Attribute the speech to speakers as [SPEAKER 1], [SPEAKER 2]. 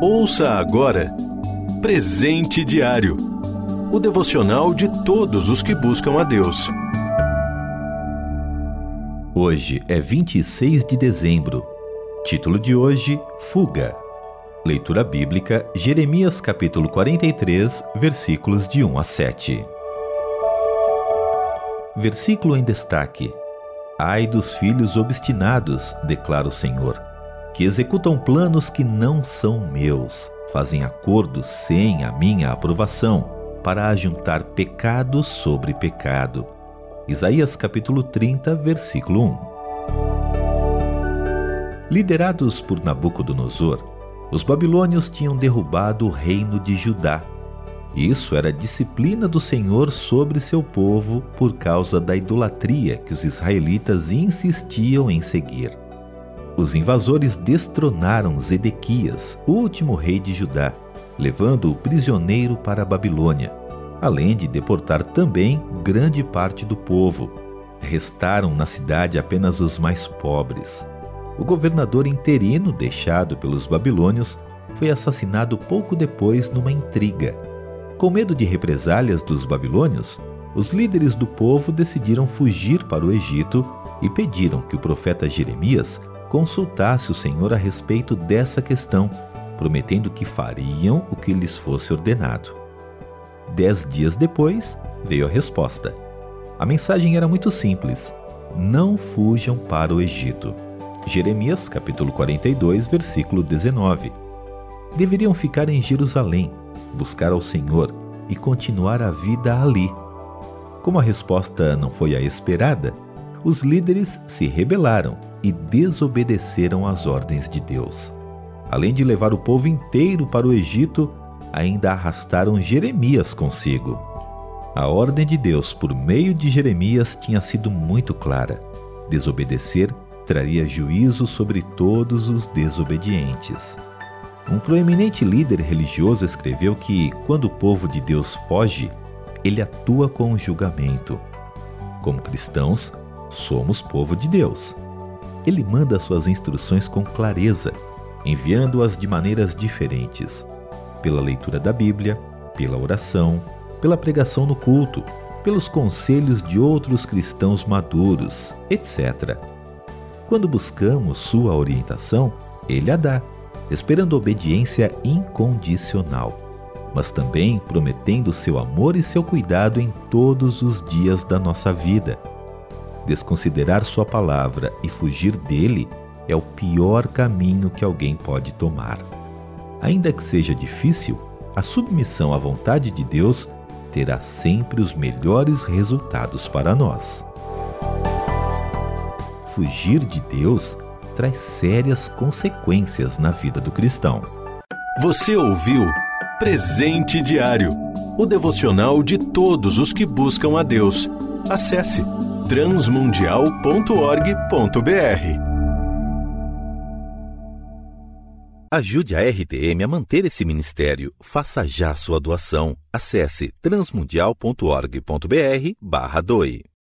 [SPEAKER 1] Ouça agora Presente Diário o devocional de todos os que buscam a Deus.
[SPEAKER 2] Hoje é 26 de dezembro. Título de hoje: Fuga. Leitura bíblica: Jeremias capítulo 43, versículos de 1 a 7. Versículo em destaque: Ai dos filhos obstinados, declara o Senhor, que executam planos que não são meus, fazem acordos sem a minha aprovação, para ajuntar pecado sobre pecado. Isaías capítulo 30, versículo 1. Liderados por Nabucodonosor, os babilônios tinham derrubado o reino de Judá. Isso era disciplina do Senhor sobre seu povo por causa da idolatria que os israelitas insistiam em seguir. Os invasores destronaram Zedequias, último rei de Judá, levando-o prisioneiro para a Babilônia, além de deportar também grande parte do povo. Restaram na cidade apenas os mais pobres o governador interino deixado pelos babilônios foi assassinado pouco depois numa intriga. Com medo de represálias dos babilônios, os líderes do povo decidiram fugir para o Egito e pediram que o profeta Jeremias consultasse o Senhor a respeito dessa questão, prometendo que fariam o que lhes fosse ordenado. Dez dias depois, veio a resposta. A mensagem era muito simples: não fujam para o Egito. Jeremias capítulo 42, versículo 19. Deveriam ficar em Jerusalém, buscar ao Senhor e continuar a vida ali. Como a resposta não foi a esperada, os líderes se rebelaram e desobedeceram às ordens de Deus. Além de levar o povo inteiro para o Egito, ainda arrastaram Jeremias consigo. A ordem de Deus por meio de Jeremias tinha sido muito clara: desobedecer traria juízo sobre todos os desobedientes. Um proeminente líder religioso escreveu que, quando o povo de Deus foge, ele atua com julgamento. Como cristãos, somos povo de Deus. Ele manda suas instruções com clareza, enviando-as de maneiras diferentes, pela leitura da Bíblia, pela oração, pela pregação no culto, pelos conselhos de outros cristãos maduros, etc. Quando buscamos sua orientação, ele a dá, esperando obediência incondicional, mas também prometendo seu amor e seu cuidado em todos os dias da nossa vida. Desconsiderar sua palavra e fugir dele é o pior caminho que alguém pode tomar. Ainda que seja difícil, a submissão à vontade de Deus terá sempre os melhores resultados para nós fugir de Deus traz sérias consequências na vida do cristão.
[SPEAKER 1] Você ouviu Presente Diário o devocional de todos os que buscam a Deus. Acesse transmundial.org.br.
[SPEAKER 2] Ajude a RTM a manter esse ministério. Faça já sua doação. Acesse transmundial.org.br/doe.